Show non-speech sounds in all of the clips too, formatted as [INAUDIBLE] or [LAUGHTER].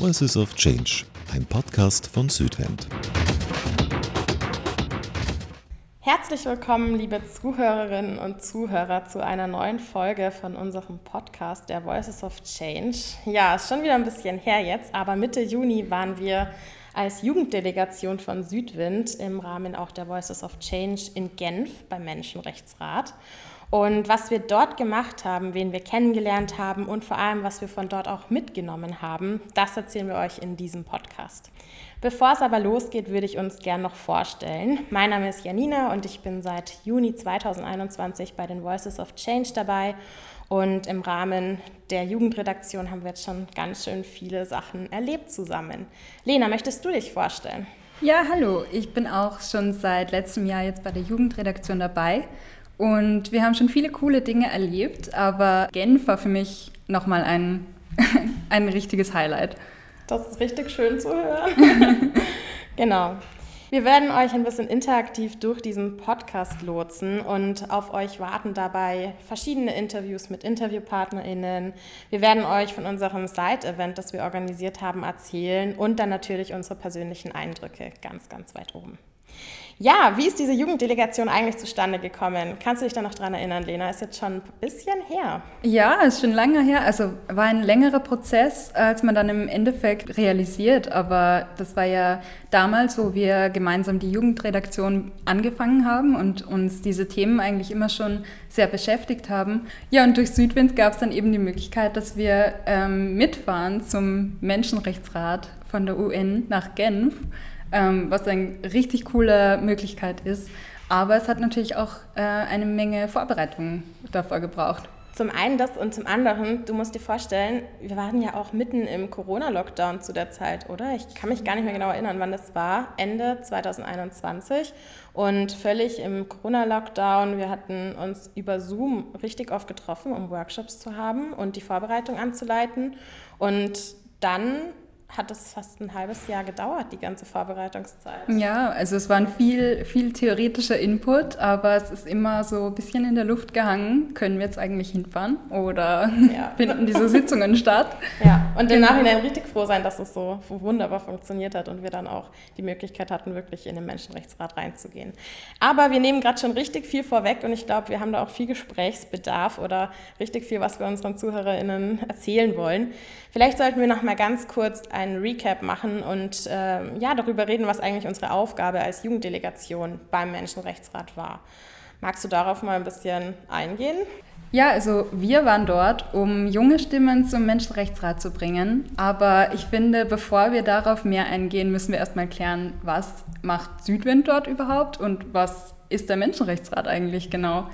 Voices of Change, ein Podcast von Südwind. Herzlich willkommen, liebe Zuhörerinnen und Zuhörer, zu einer neuen Folge von unserem Podcast der Voices of Change. Ja, ist schon wieder ein bisschen her jetzt, aber Mitte Juni waren wir als Jugenddelegation von Südwind im Rahmen auch der Voices of Change in Genf beim Menschenrechtsrat. Und was wir dort gemacht haben, wen wir kennengelernt haben und vor allem, was wir von dort auch mitgenommen haben, das erzählen wir euch in diesem Podcast. Bevor es aber losgeht, würde ich uns gern noch vorstellen. Mein Name ist Janina und ich bin seit Juni 2021 bei den Voices of Change dabei. Und im Rahmen der Jugendredaktion haben wir jetzt schon ganz schön viele Sachen erlebt zusammen. Lena, möchtest du dich vorstellen? Ja, hallo. Ich bin auch schon seit letztem Jahr jetzt bei der Jugendredaktion dabei. Und wir haben schon viele coole Dinge erlebt, aber Genf war für mich nochmal ein, [LAUGHS] ein richtiges Highlight. Das ist richtig schön zu hören. [LAUGHS] genau. Wir werden euch ein bisschen interaktiv durch diesen Podcast lotsen und auf euch warten dabei verschiedene Interviews mit InterviewpartnerInnen. Wir werden euch von unserem Side-Event, das wir organisiert haben, erzählen und dann natürlich unsere persönlichen Eindrücke ganz, ganz weit oben. Ja, wie ist diese Jugenddelegation eigentlich zustande gekommen? Kannst du dich da noch dran erinnern, Lena? Ist jetzt schon ein bisschen her. Ja, ist schon lange her. Also war ein längerer Prozess, als man dann im Endeffekt realisiert. Aber das war ja damals, wo wir gemeinsam die Jugendredaktion angefangen haben und uns diese Themen eigentlich immer schon sehr beschäftigt haben. Ja, und durch Südwind gab es dann eben die Möglichkeit, dass wir ähm, mitfahren zum Menschenrechtsrat von der UN nach Genf ähm, was eine richtig coole Möglichkeit ist. Aber es hat natürlich auch äh, eine Menge Vorbereitung davor gebraucht. Zum einen das und zum anderen, du musst dir vorstellen, wir waren ja auch mitten im Corona-Lockdown zu der Zeit, oder? Ich kann mich gar nicht mehr genau erinnern, wann das war. Ende 2021 und völlig im Corona-Lockdown. Wir hatten uns über Zoom richtig oft getroffen, um Workshops zu haben und die Vorbereitung anzuleiten. Und dann hat es fast ein halbes Jahr gedauert, die ganze Vorbereitungszeit. Ja, also es war viel, viel theoretischer Input, aber es ist immer so ein bisschen in der Luft gehangen. Können wir jetzt eigentlich hinfahren oder ja. [LAUGHS] finden diese Sitzungen statt? Ja, und im genau. Nachhinein richtig froh sein, dass es so wunderbar funktioniert hat und wir dann auch die Möglichkeit hatten, wirklich in den Menschenrechtsrat reinzugehen. Aber wir nehmen gerade schon richtig viel vorweg und ich glaube, wir haben da auch viel Gesprächsbedarf oder richtig viel, was wir unseren ZuhörerInnen erzählen wollen. Vielleicht sollten wir noch mal ganz kurz einen Recap machen und äh, ja, darüber reden, was eigentlich unsere Aufgabe als Jugenddelegation beim Menschenrechtsrat war. Magst du darauf mal ein bisschen eingehen? Ja, also wir waren dort, um junge Stimmen zum Menschenrechtsrat zu bringen. Aber ich finde, bevor wir darauf mehr eingehen, müssen wir erstmal klären, was macht Südwind dort überhaupt und was ist der Menschenrechtsrat eigentlich genau?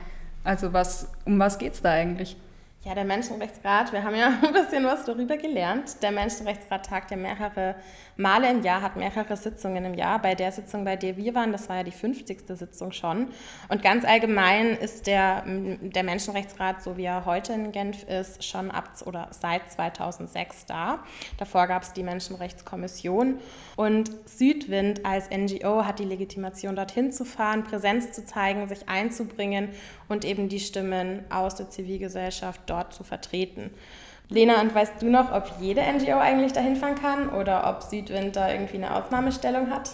Also was, um was geht es da eigentlich? Ja, der Menschenrechtsrat, wir haben ja [LAUGHS] ein bisschen was darüber gelernt. Der Menschenrechtsrat tagt ja mehrere Male im Jahr, hat mehrere Sitzungen im Jahr. Bei der Sitzung, bei der wir waren, das war ja die 50. Sitzung schon. Und ganz allgemein ist der, der Menschenrechtsrat, so wie er heute in Genf ist, schon ab oder seit 2006 da. Davor gab es die Menschenrechtskommission. Und Südwind als NGO hat die Legitimation, dorthin zu fahren, Präsenz zu zeigen, sich einzubringen und eben die Stimmen aus der Zivilgesellschaft dort zu vertreten. Lena, und weißt du noch, ob jede NGO eigentlich dahin fahren kann oder ob Südwind da irgendwie eine Ausnahmestellung hat?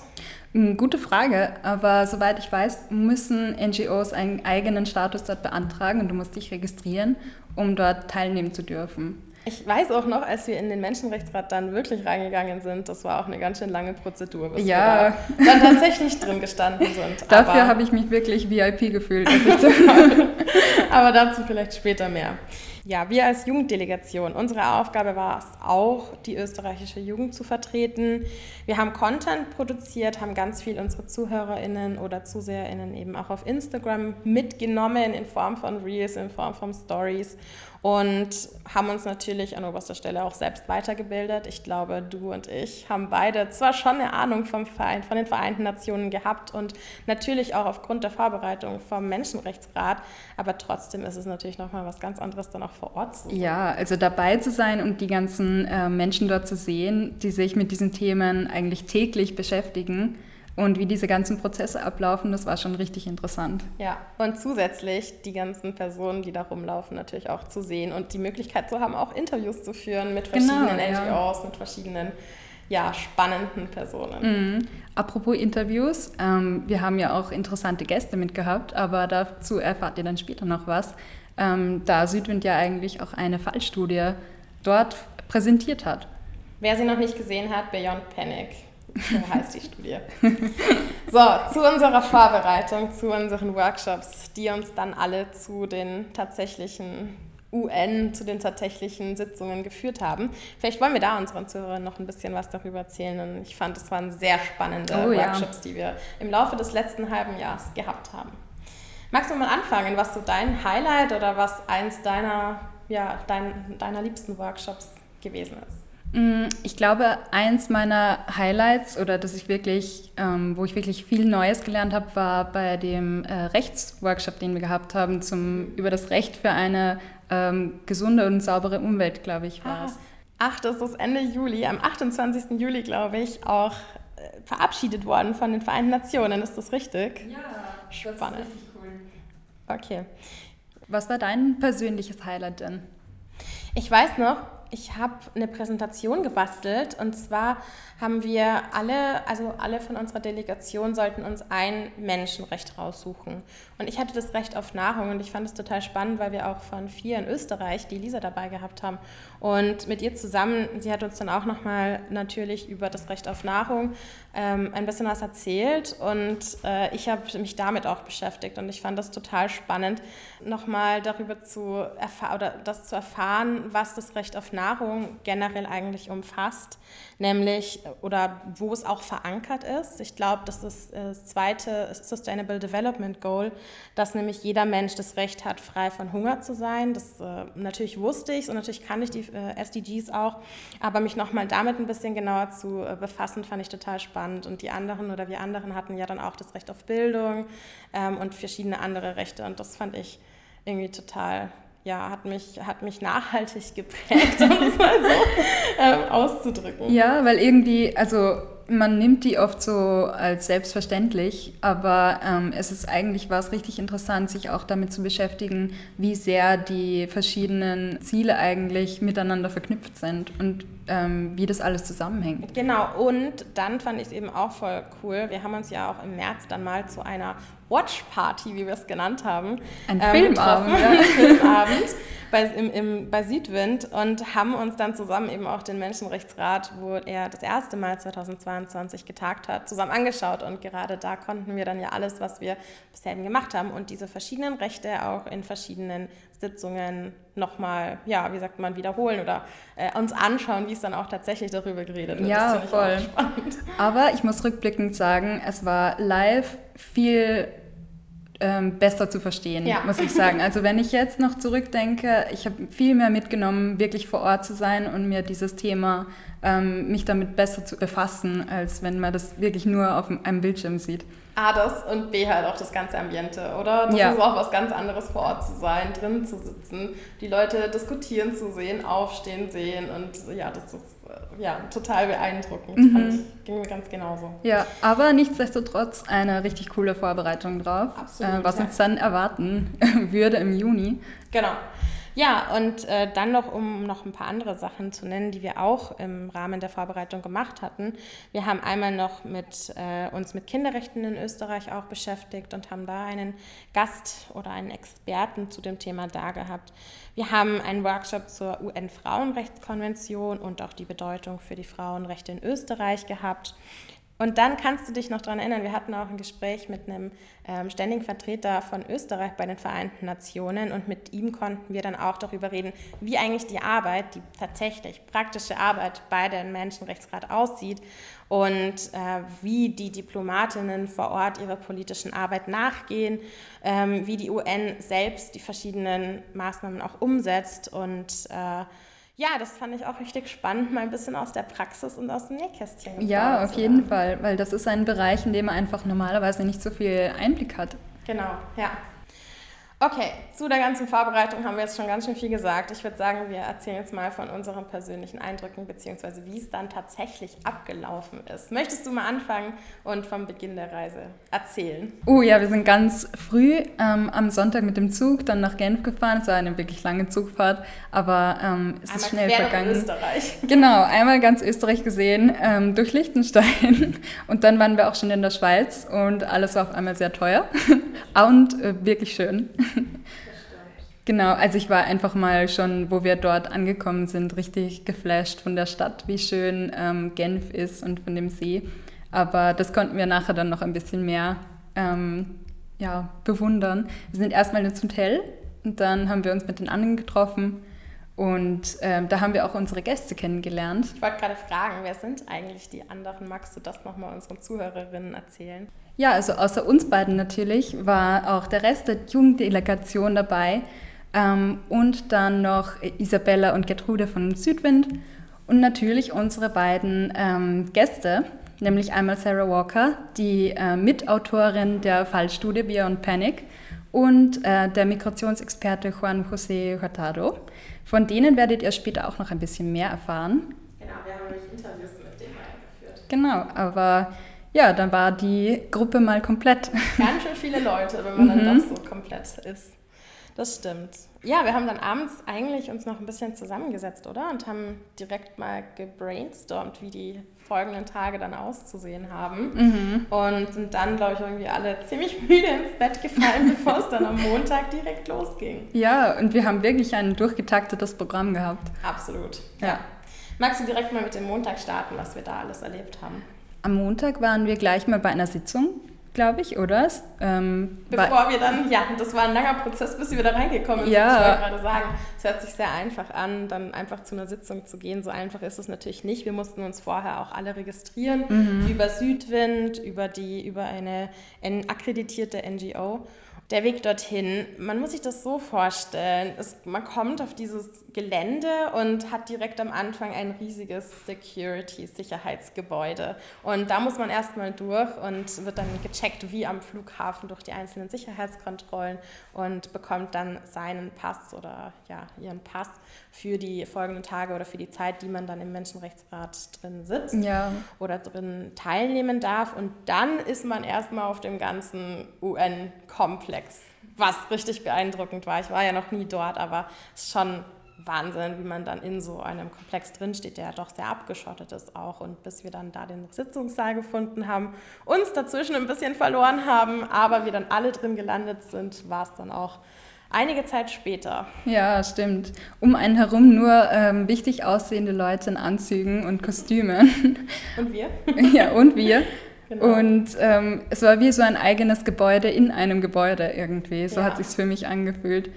Hm, gute Frage, aber soweit ich weiß, müssen NGOs einen eigenen Status dort beantragen und du musst dich registrieren, um dort teilnehmen zu dürfen. Ich weiß auch noch, als wir in den Menschenrechtsrat dann wirklich reingegangen sind, das war auch eine ganz schön lange Prozedur, bis ja. wir da dann tatsächlich drin gestanden sind. [LAUGHS] Dafür habe ich mich wirklich VIP gefühlt. [LAUGHS] [LAUGHS] Aber dazu vielleicht später mehr. Ja, wir als Jugenddelegation, unsere Aufgabe war es auch, die österreichische Jugend zu vertreten. Wir haben Content produziert, haben ganz viel unsere ZuhörerInnen oder ZuseherInnen eben auch auf Instagram mitgenommen in Form von Reels, in Form von Stories und haben uns natürlich an oberster Stelle auch selbst weitergebildet. Ich glaube, du und ich haben beide zwar schon eine Ahnung vom Verein, von den Vereinten Nationen gehabt und natürlich auch aufgrund der Vorbereitung vom Menschenrechtsrat, aber trotzdem ist es natürlich nochmal was ganz anderes, dann auch vor Ort zu sein. Ja, also dabei zu sein und die ganzen äh, Menschen dort zu sehen, die sich mit diesen Themen eigentlich täglich beschäftigen, Und wie diese ganzen Prozesse ablaufen, das war schon richtig interessant. Ja, und zusätzlich die ganzen Personen, die da rumlaufen, natürlich auch zu sehen und die Möglichkeit zu haben, auch Interviews zu führen mit genau, verschiedenen genau, NGOs, ja. mit verschiedenen ja, spannenden Personen. Mhm. Apropos Interviews, ähm, wir haben ja auch interessante Gäste mitgehabt, aber dazu erfahrt ihr dann später noch was, ähm, da Südwind ja eigentlich auch eine Fallstudie dort präsentiert hat. Wer sie noch nicht gesehen hat, Beyond Panic. So heißt die Studie. [LAUGHS] So, zu unserer Vorbereitung, zu unseren Workshops, die uns dann alle zu den tatsächlichen UN zu den tatsächlichen Sitzungen geführt haben. Vielleicht wollen wir da unseren Zuhörern noch ein bisschen was darüber erzählen. Und ich fand, es waren sehr spannende oh, Workshops, ja. die wir im Laufe des letzten halben Jahres gehabt haben. Magst du mal anfangen, was so dein Highlight oder was eins deiner, ja, dein, deiner liebsten Workshops gewesen ist? Mm, ich glaube, eins meiner Highlights oder dass ich wirklich, ähm, wo ich wirklich viel Neues gelernt habe, war bei dem äh, Rechtsworkshop, den wir gehabt haben, zum, über das Recht für eine ähm, gesunde und saubere Umwelt, glaube ich, war es. Ah. Ach, das ist Ende Juli, am 28. Juli, glaube ich, auch äh, verabschiedet worden von den Vereinten Nationen. Ist das richtig? Ja, spannend. Das ist cool. Okay. Was war dein persönliches Highlight denn? Ich weiß noch, ich habe eine Präsentation gebastelt und zwar haben wir alle, also alle von unserer Delegation sollten uns ein Menschenrecht raussuchen. Und ich hatte das Recht auf Nahrung und ich fand es total spannend, weil wir auch von vier in Österreich die Lisa dabei gehabt haben. Und mit ihr zusammen, sie hat uns dann auch nochmal natürlich über das Recht auf Nahrung ähm, ein bisschen was erzählt und äh, ich habe mich damit auch beschäftigt und ich fand das total spannend, nochmal darüber zu erfahren oder das zu erfahren, was das Recht auf Nahrung generell eigentlich umfasst, nämlich oder wo es auch verankert ist. Ich glaube, das ist das zweite Sustainable Development Goal, dass nämlich jeder Mensch das Recht hat, frei von Hunger zu sein. Das äh, natürlich wusste ich und natürlich kann ich die SDGs auch, aber mich nochmal damit ein bisschen genauer zu äh, befassen, fand ich total spannend. Und die anderen oder wir anderen hatten ja dann auch das Recht auf Bildung ähm, und verschiedene andere Rechte und das fand ich irgendwie total ja, hat mich, hat mich nachhaltig geprägt, [LAUGHS] um es mal so ähm, auszudrücken. Ja, weil irgendwie, also man nimmt die oft so als selbstverständlich, aber ähm, es ist eigentlich was richtig interessant, sich auch damit zu beschäftigen, wie sehr die verschiedenen Ziele eigentlich miteinander verknüpft sind und ähm, wie das alles zusammenhängt. Genau, und dann fand ich es eben auch voll cool. Wir haben uns ja auch im März dann mal zu einer Watch Party, wie wir es genannt haben, ein ähm, Filmabend, ja. Filmabend bei, im, im, bei Südwind und haben uns dann zusammen eben auch den Menschenrechtsrat, wo er das erste Mal 2022 getagt hat, zusammen angeschaut und gerade da konnten wir dann ja alles, was wir bisher eben gemacht haben und diese verschiedenen Rechte auch in verschiedenen Sitzungen nochmal, ja, wie sagt man, wiederholen oder äh, uns anschauen, wie es dann auch tatsächlich darüber geredet wird. Ja, voll. Aber ich muss rückblickend sagen, es war live viel ähm, besser zu verstehen, ja. muss ich sagen. Also wenn ich jetzt noch zurückdenke, ich habe viel mehr mitgenommen, wirklich vor Ort zu sein und mir dieses Thema, ähm, mich damit besser zu befassen, als wenn man das wirklich nur auf einem Bildschirm sieht. A, das und B, halt auch das ganze Ambiente, oder? Das ja. ist auch was ganz anderes vor Ort zu sein, drin zu sitzen, die Leute diskutieren zu sehen, aufstehen sehen und ja, das ist äh, ja, total beeindruckend. Mhm. Ich, ging mir ganz genauso. Ja, aber nichtsdestotrotz eine richtig coole Vorbereitung drauf, Absolut, äh, was ja. uns dann erwarten [LAUGHS] würde im Juni. Genau. Ja, und äh, dann noch, um noch ein paar andere Sachen zu nennen, die wir auch im Rahmen der Vorbereitung gemacht hatten. Wir haben einmal noch mit, äh, uns mit Kinderrechten in Österreich auch beschäftigt und haben da einen Gast oder einen Experten zu dem Thema da gehabt. Wir haben einen Workshop zur UN-Frauenrechtskonvention und auch die Bedeutung für die Frauenrechte in Österreich gehabt. Und dann kannst du dich noch daran erinnern, wir hatten auch ein Gespräch mit einem ähm, ständigen Vertreter von Österreich bei den Vereinten Nationen und mit ihm konnten wir dann auch darüber reden, wie eigentlich die Arbeit, die tatsächlich praktische Arbeit bei dem Menschenrechtsrat aussieht und äh, wie die Diplomatinnen vor Ort ihrer politischen Arbeit nachgehen, ähm, wie die UN selbst die verschiedenen Maßnahmen auch umsetzt und äh, ja, das fand ich auch richtig spannend, mal ein bisschen aus der Praxis und aus dem Nähkästchen. Ja, auf jeden Fall, weil das ist ein Bereich, in dem man einfach normalerweise nicht so viel Einblick hat. Genau, ja. Okay, zu der ganzen Vorbereitung haben wir jetzt schon ganz schön viel gesagt. Ich würde sagen, wir erzählen jetzt mal von unseren persönlichen Eindrücken beziehungsweise wie es dann tatsächlich abgelaufen ist. Möchtest du mal anfangen und vom Beginn der Reise erzählen? Oh ja, wir sind ganz früh ähm, am Sonntag mit dem Zug dann nach Genf gefahren. Es war eine wirklich lange Zugfahrt, aber ähm, es einmal ist schnell vergangen. Österreich. Genau, einmal ganz Österreich gesehen ähm, durch Liechtenstein [LAUGHS] und dann waren wir auch schon in der Schweiz und alles war auf einmal sehr teuer [LAUGHS] und äh, wirklich schön. [LAUGHS] Genau, also ich war einfach mal schon, wo wir dort angekommen sind, richtig geflasht von der Stadt, wie schön ähm, Genf ist und von dem See. Aber das konnten wir nachher dann noch ein bisschen mehr ähm, ja, bewundern. Wir sind erstmal ins Hotel und dann haben wir uns mit den anderen getroffen und ähm, da haben wir auch unsere Gäste kennengelernt. Ich wollte gerade fragen, wer sind eigentlich die anderen? Magst du das nochmal unseren Zuhörerinnen erzählen? Ja, also außer uns beiden natürlich war auch der Rest der Jugenddelegation dabei ähm, und dann noch Isabella und Gertrude von Südwind und natürlich unsere beiden ähm, Gäste, nämlich einmal Sarah Walker, die äh, Mitautorin der Fallstudie Beyond Panic und äh, der Migrationsexperte Juan José Hurtado. Von denen werdet ihr später auch noch ein bisschen mehr erfahren. Genau, wir haben nämlich Interviews mit denen eingeführt. Genau, aber ja, dann war die Gruppe mal komplett. Ganz schön viele Leute, wenn man dann mhm. doch so komplett ist. Das stimmt. Ja, wir haben dann abends eigentlich uns noch ein bisschen zusammengesetzt, oder? Und haben direkt mal gebrainstormt, wie die folgenden Tage dann auszusehen haben. Mhm. Und sind dann, glaube ich, irgendwie alle ziemlich [LAUGHS] müde ins Bett gefallen, bevor es dann am Montag direkt losging. Ja, und wir haben wirklich ein durchgetaktetes Programm gehabt. Absolut. Ja. ja. Magst du direkt mal mit dem Montag starten, was wir da alles erlebt haben? Am Montag waren wir gleich mal bei einer Sitzung glaube ich, oder? Ähm, Bevor wir dann, ja, das war ein langer Prozess, bis wir da reingekommen sind. Ja. Ich wollte gerade sagen, es hört sich sehr einfach an, dann einfach zu einer Sitzung zu gehen. So einfach ist es natürlich nicht. Wir mussten uns vorher auch alle registrieren mhm. über Südwind, über, die, über eine akkreditierte NGO. Der Weg dorthin, man muss sich das so vorstellen, es, man kommt auf dieses Gelände und hat direkt am Anfang ein riesiges Security-Sicherheitsgebäude. Und da muss man erstmal durch und wird dann gecheckt wie am Flughafen durch die einzelnen Sicherheitskontrollen und bekommt dann seinen Pass oder ja, ihren Pass für die folgenden Tage oder für die Zeit, die man dann im Menschenrechtsrat drin sitzt ja. oder drin teilnehmen darf. Und dann ist man erstmal auf dem ganzen UN-Komplex, was richtig beeindruckend war. Ich war ja noch nie dort, aber es ist schon Wahnsinn, wie man dann in so einem Komplex drinsteht, der ja doch sehr abgeschottet ist auch. Und bis wir dann da den Sitzungssaal gefunden haben, uns dazwischen ein bisschen verloren haben, aber wir dann alle drin gelandet sind, war es dann auch einige Zeit später. Ja, stimmt. Um einen herum nur ähm, wichtig aussehende Leute in Anzügen und Kostümen. Und wir? [LAUGHS] ja, und wir. Genau. Und ähm, es war wie so ein eigenes Gebäude in einem Gebäude irgendwie. So ja. hat sich für mich angefühlt.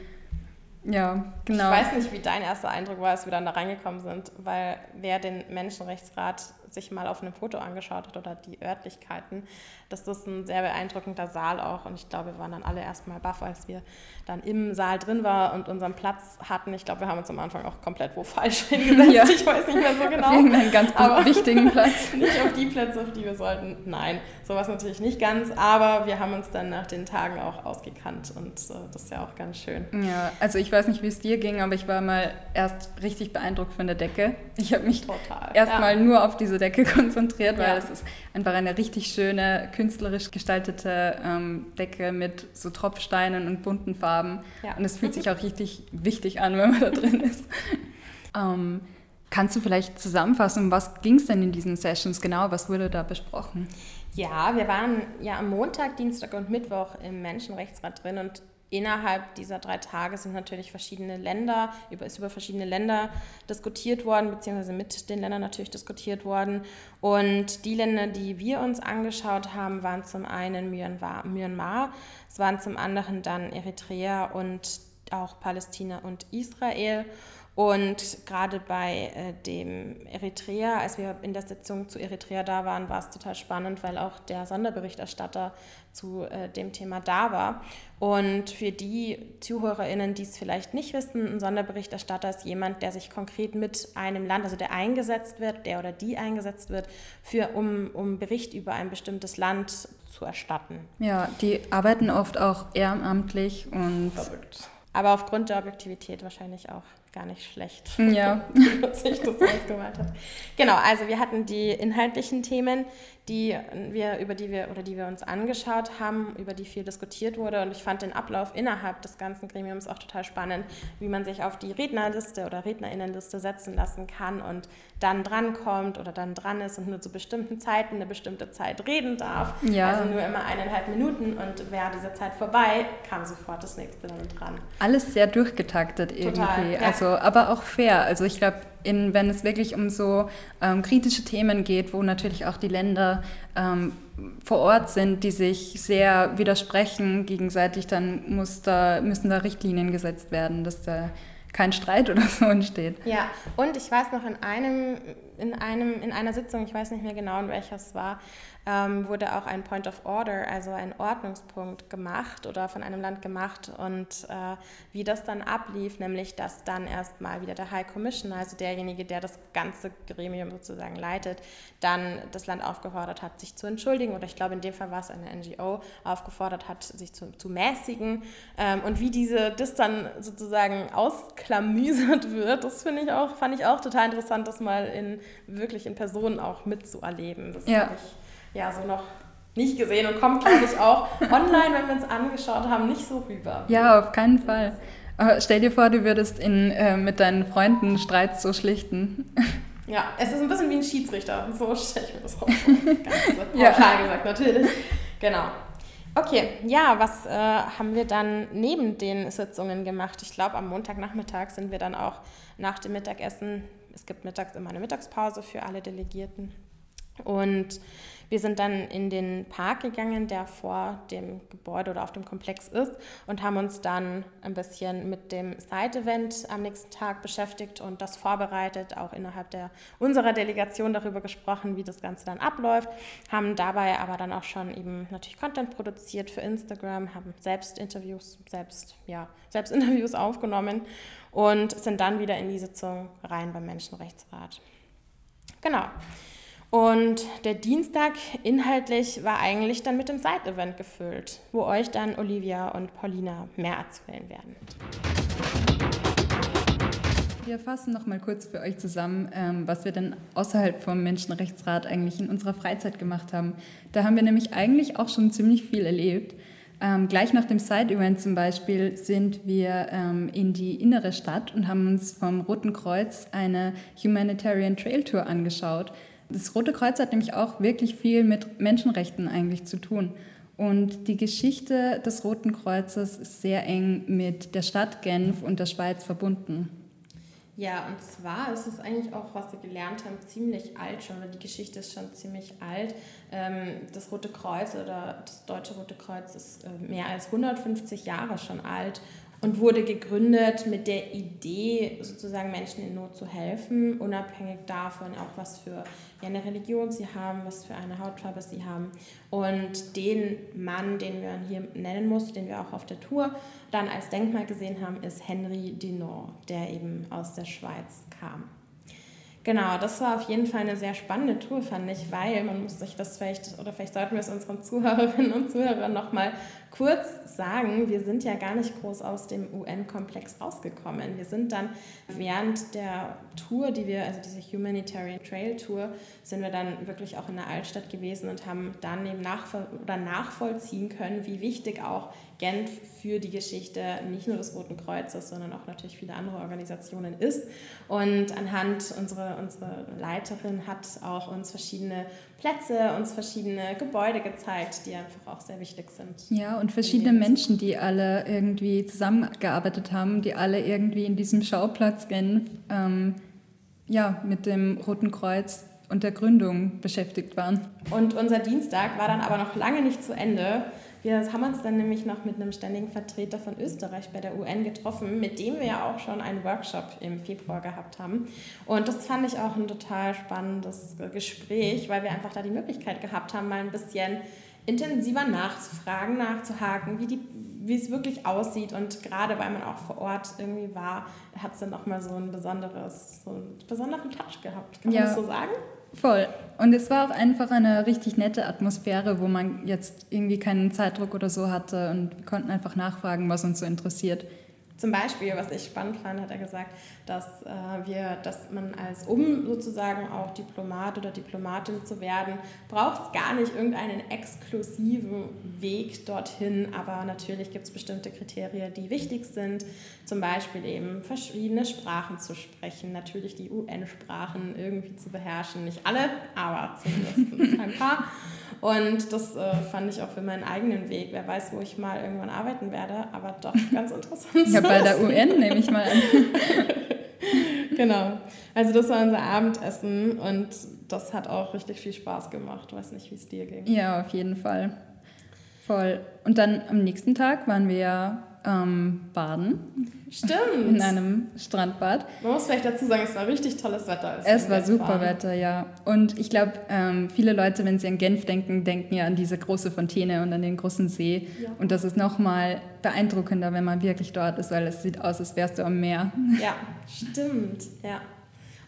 Ja, genau. Ich weiß nicht, wie dein erster Eindruck war, als wir dann da reingekommen sind, weil wer den Menschenrechtsrat sich mal auf einem Foto angeschaut hat oder die Örtlichkeiten, dass das ein sehr beeindruckender Saal auch. Und ich glaube, wir waren dann alle erstmal baff, als wir dann im Saal drin waren und unseren Platz hatten. Ich glaube, wir haben uns am Anfang auch komplett wo falsch [LAUGHS] hingesetzt. Ja. Ich weiß nicht mehr so [LAUGHS] genau. Auf irgendeinen ganz aber wichtigen [LAUGHS] Platz. nicht auf die Plätze, auf die wir sollten. Nein, sowas natürlich nicht ganz. Aber wir haben uns dann nach den Tagen auch ausgekannt und äh, das ist ja auch ganz schön. Ja, also ich weiß nicht, wie es dir ging, aber ich war mal erst richtig beeindruckt von der Decke. Ich habe mich erstmal ja. nur auf diese Decke [LAUGHS] konzentriert, weil ja. es ist einfach eine richtig schöne, künstlerisch gestaltete ähm, Decke mit so Tropfsteinen und bunten Farben. Ja. Und es fühlt sich auch richtig wichtig an, wenn man da drin [LAUGHS] ist. ähm, kannst du vielleicht zusammenfassen, was ging es denn in diesen Sessions genau? Was wurde da besprochen? Ja, wir waren ja am Montag, Dienstag und Mittwoch im Menschenrechtsrat drin und innerhalb dieser drei Tage sind natürlich verschiedene Länder, über, ist über verschiedene Länder diskutiert worden, beziehungsweise mit den Ländern natürlich diskutiert worden. Und die Länder, die wir uns angeschaut haben, waren zum einen Myanmar, es waren zum anderen dann Eritrea und auch Palästina und Israel. Und gerade bei äh, dem Eritrea, als wir in der Sitzung zu Eritrea da waren, war es total spannend, weil auch der Sonderberichterstatter zu äh, dem Thema da war. Und für die ZuhörerInnen, die es vielleicht nicht wissen, ein Sonderberichterstatter ist jemand, der sich konkret mit einem Land, also der eingesetzt wird, der oder die eingesetzt wird, für, um, um Bericht über ein bestimmtes Land zu erstatten. Ja, die arbeiten oft auch ehrenamtlich und. Verrückt. Aber aufgrund der Objektivität wahrscheinlich auch gar nicht schlecht. Ja. [LAUGHS] dass ich das ausgemalt habe. Genau, also wir hatten die inhaltlichen Themen, die wir, über die wir oder die wir uns angeschaut haben, über die viel diskutiert wurde. Und ich fand den Ablauf innerhalb des ganzen Gremiums auch total spannend, wie man sich auf die Rednerliste oder Rednerinnenliste setzen lassen kann und dann drankommt oder dann dran ist und nur zu bestimmten Zeiten eine bestimmte Zeit reden darf. Ja. Also nur immer eineinhalb Minuten und wäre diese Zeit vorbei, kam sofort das nächste dann dran. Alles sehr durchgetaktet irgendwie. ja. Also, aber auch fair. Also ich glaube, wenn es wirklich um so ähm, kritische Themen geht, wo natürlich auch die Länder ähm, vor Ort sind, die sich sehr widersprechen gegenseitig, dann muss da, müssen da Richtlinien gesetzt werden, dass da kein Streit [LAUGHS] oder so entsteht. Ja, und ich weiß noch in einem, in einem, in einer Sitzung, ich weiß nicht mehr genau, in welcher es war, ähm, wurde auch ein Point of Order, also ein Ordnungspunkt gemacht oder von einem Land gemacht und äh, wie das dann ablief, nämlich dass dann erstmal wieder der High Commissioner, also derjenige, der das ganze Gremium sozusagen leitet, dann das Land aufgefordert hat, sich zu entschuldigen oder ich glaube in dem Fall war es eine NGO, aufgefordert hat, sich zu, zu mäßigen. Ähm, und wie diese das dann sozusagen ausklamüsert [LAUGHS] wird, das finde ich auch, fand ich auch total interessant, das mal in wirklich in Personen auch mitzuerleben. Das ja. ich ja so noch nicht gesehen und kommt, glaube ich, auch [LAUGHS] online, wenn wir uns angeschaut haben, nicht so rüber. Ja, auf keinen Fall. Aber stell dir vor, du würdest in, äh, mit deinen Freunden Streit so schlichten. Ja, es ist ein bisschen wie ein Schiedsrichter. So stelle ich mir das auch vor. [LAUGHS] Pauschal ja. gesagt, natürlich. Genau. Okay, ja, was äh, haben wir dann neben den Sitzungen gemacht? Ich glaube, am Montagnachmittag sind wir dann auch nach dem Mittagessen, es gibt mittags immer eine Mittagspause für alle Delegierten. Und wir sind dann in den Park gegangen, der vor dem Gebäude oder auf dem Komplex ist und haben uns dann ein bisschen mit dem Side-Event am nächsten Tag beschäftigt und das vorbereitet, auch innerhalb der, unserer Delegation darüber gesprochen, wie das Ganze dann abläuft, haben dabei aber dann auch schon eben natürlich Content produziert für Instagram, haben selbst Interviews, selbst, ja, selbst [LAUGHS] Interviews aufgenommen und sind dann wieder in die Sitzung rein beim Menschenrechtsrat. Genau. Und der Dienstag inhaltlich war eigentlich dann mit dem Side-Event gefüllt, wo euch dann Olivia und Paulina mehr erzählen werden. Wir fassen noch mal kurz für euch zusammen, ähm, was wir denn außerhalb vom Menschenrechtsrat eigentlich in unserer Freizeit gemacht haben. Da haben wir nämlich eigentlich auch schon ziemlich viel erlebt. Ähm, gleich nach dem Side-Event zum Beispiel sind wir ähm, in die innere Stadt und haben uns vom Roten Kreuz eine Humanitarian Trail Tour angeschaut. Das Rote Kreuz hat nämlich auch wirklich viel mit Menschenrechten eigentlich zu tun. Und die Geschichte des Roten Kreuzes ist sehr eng mit der Stadt Genf und der Schweiz verbunden. Ja, und zwar ist es eigentlich auch, was wir gelernt haben, ziemlich alt schon, oder die Geschichte ist schon ziemlich alt. Ähm, das Rote Kreuz oder das Deutsche Rote Kreuz ist äh, mehr als 150 Jahre schon alt und wurde gegründet mit der Idee, sozusagen Menschen in Not zu helfen, unabhängig davon auch, was für eine Religion sie haben, was für eine Hautfarbe sie haben. Und den Mann, den wir hier nennen mussten, den wir auch auf der Tour dann als Denkmal gesehen haben, ist Henry Dunant, der eben aus der Schweiz kam. Genau, das war auf jeden Fall eine sehr spannende Tour, fand ich, weil man muss sich das vielleicht, oder vielleicht sollten wir es unseren Zuhörerinnen und Zuhörern nochmal kurz sagen, wir sind ja gar nicht groß aus dem UN-Komplex rausgekommen. Wir sind dann während der Tour, die wir, also diese Humanitarian Trail Tour, sind wir dann wirklich auch in der Altstadt gewesen und haben dann eben nachvoll oder nachvollziehen können, wie wichtig auch Genf für die Geschichte nicht nur des Roten Kreuzes, sondern auch natürlich viele andere Organisationen ist. Und anhand unserer unsere Leiterin hat auch uns verschiedene Plätze, uns verschiedene Gebäude gezeigt, die einfach auch sehr wichtig sind. Ja, und verschiedene Menschen, die alle irgendwie zusammengearbeitet haben, die alle irgendwie in diesem Schauplatz Genf ähm, ja, mit dem Roten Kreuz und der Gründung beschäftigt waren. Und unser Dienstag war dann aber noch lange nicht zu Ende, Wir haben uns dann nämlich noch mit einem ständigen Vertreter von Österreich bei der UN getroffen, mit dem wir ja auch schon einen Workshop im Februar gehabt haben. Und das fand ich auch ein total spannendes Gespräch, weil wir einfach da die Möglichkeit gehabt haben, mal ein bisschen intensiver nachzufragen, nachzuhaken, wie, die, wie es wirklich aussieht. Und gerade weil man auch vor Ort irgendwie war, hat es dann auch mal so ein besonderes, so einen besonderen Touch gehabt. Kann man das so sagen? Voll. Und es war auch einfach eine richtig nette Atmosphäre, wo man jetzt irgendwie keinen Zeitdruck oder so hatte und wir konnten einfach nachfragen, was uns so interessiert. Zum Beispiel, was ich spannend fand, hat er gesagt, dass äh, wir, dass man als, um sozusagen auch Diplomat oder Diplomatin zu werden, braucht es gar nicht irgendeinen exklusiven Weg dorthin, aber natürlich gibt es bestimmte Kriterien, die wichtig sind, zum Beispiel eben verschiedene Sprachen zu sprechen, natürlich die UN-Sprachen irgendwie zu beherrschen, nicht alle, aber zumindest ein paar. [LAUGHS] Und das äh, fand ich auch für meinen eigenen Weg. Wer weiß, wo ich mal irgendwann arbeiten werde, aber doch ganz [LAUGHS] interessant. ja, bei der UN nehme ich mal an. [LAUGHS] genau. Also das war unser Abendessen und das hat auch richtig viel Spaß gemacht. Ich weiß nicht, wie es dir ging. Ja, auf jeden Fall. Voll. Und dann am nächsten Tag waren wir ja ähm, baden. Stimmt. In einem Strandbad. Man muss vielleicht dazu sagen, es war richtig tolles Wetter. Es war super fahren. Wetter, ja. Und ich glaube, ähm, viele Leute, wenn sie an Genf denken, denken ja an diese große Fontäne und an den großen See. Ja. Und das ist nochmal beeindruckender, wenn man wirklich dort ist, weil es sieht aus, als wärst du am Meer. Ja, stimmt, ja.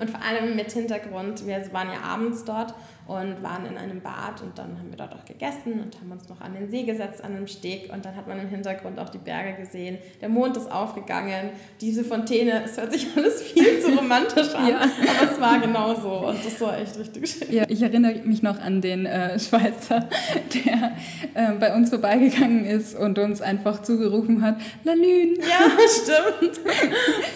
Und vor allem mit Hintergrund, wir waren ja abends dort und waren in einem Bad und dann haben wir dort auch gegessen und haben uns noch an den See gesetzt, an einem Steg und dann hat man im Hintergrund auch die Berge gesehen. Der Mond ist aufgegangen, diese Fontäne, es hört sich alles viel zu romantisch an, [LAUGHS] ja. aber es war genau so und das war echt richtig schön. Ja, ich erinnere mich noch an den äh, Schweizer, [LAUGHS] der äh, bei uns vorbeigegangen ist und uns einfach zugerufen hat, La Lune. Ja, [LAUGHS] stimmt.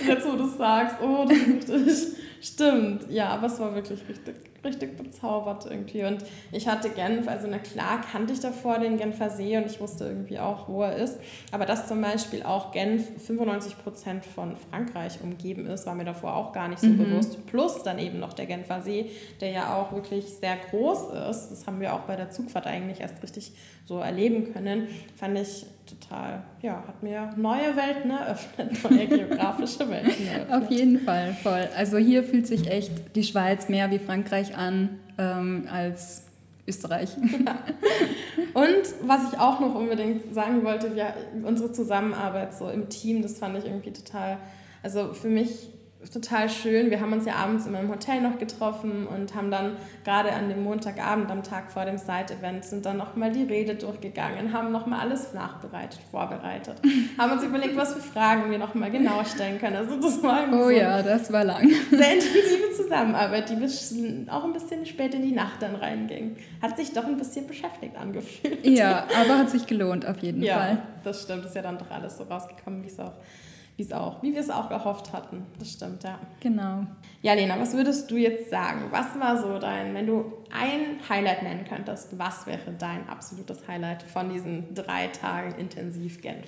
Jetzt, wo du es sagst, oh, das ist richtig Stimmt, ja, aber es war wirklich richtig, richtig bezaubert irgendwie. Und ich hatte Genf, also na klar kannte ich davor den Genfer See und ich wusste irgendwie auch, wo er ist. Aber dass zum Beispiel auch Genf 95 Prozent von Frankreich umgeben ist, war mir davor auch gar nicht so mhm. bewusst. Plus dann eben noch der Genfer See, der ja auch wirklich sehr groß ist. Das haben wir auch bei der Zugfahrt eigentlich erst richtig so erleben können. Fand ich total, ja, hat mir neue Welten eröffnet, [LAUGHS] neue geografische Welten [LAUGHS] eröffnet. Auf jeden Fall, voll. Also hier fühlt sich echt die Schweiz mehr wie Frankreich an ähm, als Österreich. [LAUGHS] Ja. Und was ich auch noch unbedingt sagen wollte, wir, unsere Zusammenarbeit so im Team, das fand ich irgendwie total, also für mich total schön. Wir haben uns ja abends in meinem Hotel noch getroffen und haben dann gerade an dem Montagabend, am Tag vor dem Side-Event, sind dann nochmal die Rede durchgegangen, haben nochmal alles nachbereitet, vorbereitet, [LAUGHS] haben uns überlegt, was für Fragen wir nochmal genau stellen können. Also das war oh so ja, das war lang. [LAUGHS] Sehr intensive Zusammenarbeit, die bis auch ein bisschen spät in die Nacht dann reinging. Hat sich doch ein bisschen beschäftigt angefühlt. Ja, aber hat sich gelohnt auf jeden ja, Fall. das stimmt. Ist ja dann doch alles so rausgekommen, wie es auch wie es auch, wie wir es auch gehofft hatten. Das stimmt, ja. Genau. Ja, Lena, was würdest du jetzt sagen? Was war so dein, wenn du ein Highlight nennen könntest, was wäre dein absolutes Highlight von diesen drei Tagen intensiv Genf?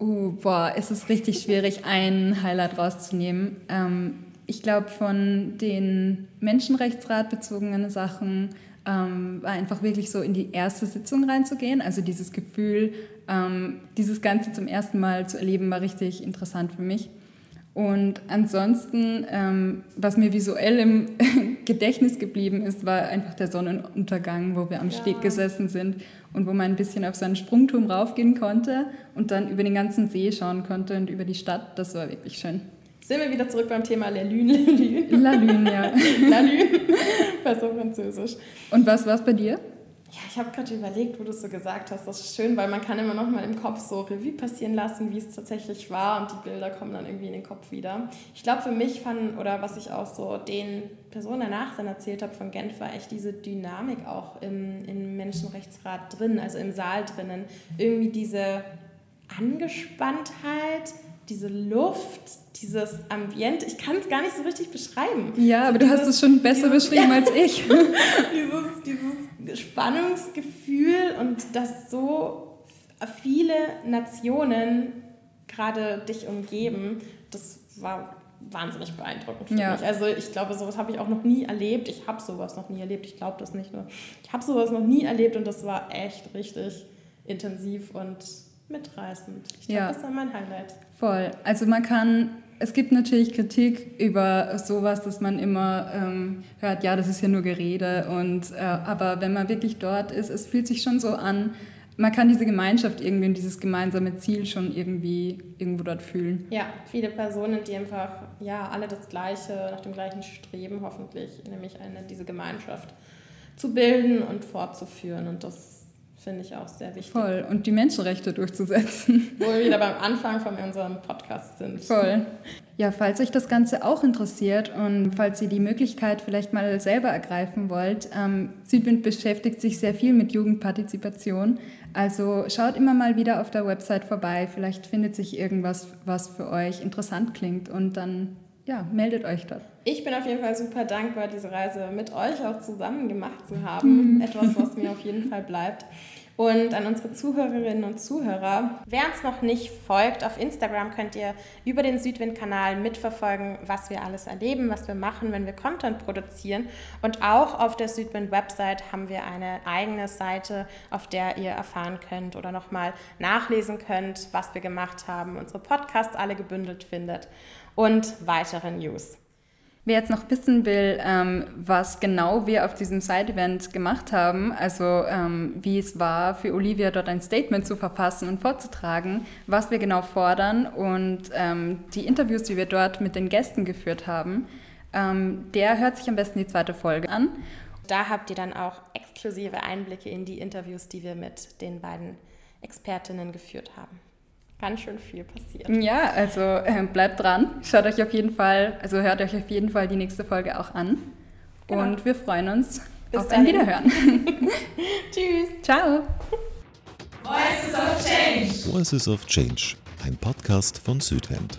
Uh, boah, es ist richtig schwierig, [LAUGHS] ein Highlight rauszunehmen. Ähm, ich glaube, von den Menschenrechtsrat bezogenen Sachen ähm, war einfach wirklich so in die erste Sitzung reinzugehen. Also dieses Gefühl, ähm, dieses Ganze zum ersten Mal zu erleben, war richtig interessant für mich. Und ansonsten, ähm, was mir visuell im [LAUGHS] Gedächtnis geblieben ist, war einfach der Sonnenuntergang, wo wir am ja. Steg gesessen sind und wo man ein bisschen auf seinen Sprungturm raufgehen konnte und dann über den ganzen See schauen konnte und über die Stadt. Das war wirklich schön. Sind wir wieder zurück beim Thema La Lune. La Lune, ja. La Lune, besser [LAUGHS] Französisch. Und was war es bei dir? Ja, ich habe gerade überlegt, wo du es so gesagt hast. Das ist schön, weil man kann immer noch mal im Kopf so Revue passieren lassen, wie es tatsächlich war und die Bilder kommen dann irgendwie in den Kopf wieder. Ich glaube, für mich fand, oder was ich auch so den Personen danach dann erzählt habe von Genf, war echt diese Dynamik auch im, im Menschenrechtsrat drin, also im Saal drinnen. Irgendwie diese Angespanntheit, diese Luft, dieses Ambiente, ich kann es gar nicht so richtig beschreiben. Ja, aber dieses, du hast es schon besser dieses, beschrieben als ich. [LAUGHS] dieses, dieses Spannungsgefühl und dass so viele Nationen gerade dich umgeben, das war wahnsinnig beeindruckend für ja. mich. Also ich glaube, sowas habe ich auch noch nie erlebt. Ich habe sowas noch nie erlebt. Ich glaube das nicht nur. Ich habe sowas noch nie erlebt und das war echt richtig intensiv und mitreißend. Ich glaube, Ja. das war mein Highlight. Voll. Also man kann, es gibt natürlich Kritik über sowas, dass man immer ähm, hört, ja, das ist ja nur Gerede. Und, äh, aber wenn man wirklich dort ist, es fühlt sich schon so an, man kann diese Gemeinschaft irgendwie und dieses gemeinsame Ziel schon irgendwie irgendwo dort fühlen. Ja, viele Personen, die einfach, ja, alle das Gleiche, nach dem gleichen streben, hoffentlich, nämlich eine, diese Gemeinschaft zu bilden und fortzuführen. Und das finde ich auch sehr wichtig. Voll. Und die Menschenrechte durchzusetzen. Wo wir wieder beim Anfang von unserem Podcast sind. Voll. Ja, falls euch das Ganze auch interessiert und falls ihr die Möglichkeit vielleicht mal selber ergreifen wollt, ähm, Südwind beschäftigt sich sehr viel mit Jugendpartizipation. Also schaut immer mal wieder auf der Website vorbei. Vielleicht findet sich irgendwas, was für euch interessant klingt und dann ja, meldet euch dort. Ich bin auf jeden Fall super dankbar, diese Reise mit euch auch zusammen gemacht zu haben. Etwas, was [LAUGHS] mir auf jeden Fall bleibt. Und an unsere Zuhörerinnen und Zuhörer, wer uns noch nicht folgt, auf Instagram könnt ihr über den Südwind-Kanal mitverfolgen, was wir alles erleben, was wir machen, wenn wir Content produzieren. Und auch auf der Südwind-Website haben wir eine eigene Seite, auf der ihr erfahren könnt oder nochmal nachlesen könnt, was wir gemacht haben, unsere Podcasts alle gebündelt findet und weitere News. Wer jetzt noch wissen will, ähm, was genau wir auf diesem Side-Event gemacht haben, also ähm, wie es war, für Olivia dort ein Statement zu verfassen und vorzutragen, was wir genau fordern und ähm, die Interviews, die wir dort mit den Gästen geführt haben, ähm, der hört sich am besten die zweite Folge an. Da habt ihr dann auch exklusive Einblicke in die Interviews, die wir mit den beiden Expertinnen geführt haben. Ganz schön viel passiert. Ja, also äh, bleibt dran, schaut euch auf jeden Fall, also hört euch auf jeden Fall die nächste Folge auch an. Genau. Und wir freuen uns Bis auf ein dahin. Wiederhören. [LAUGHS] Tschüss! Ciao! Voices of Change, ein Podcast von Südwind.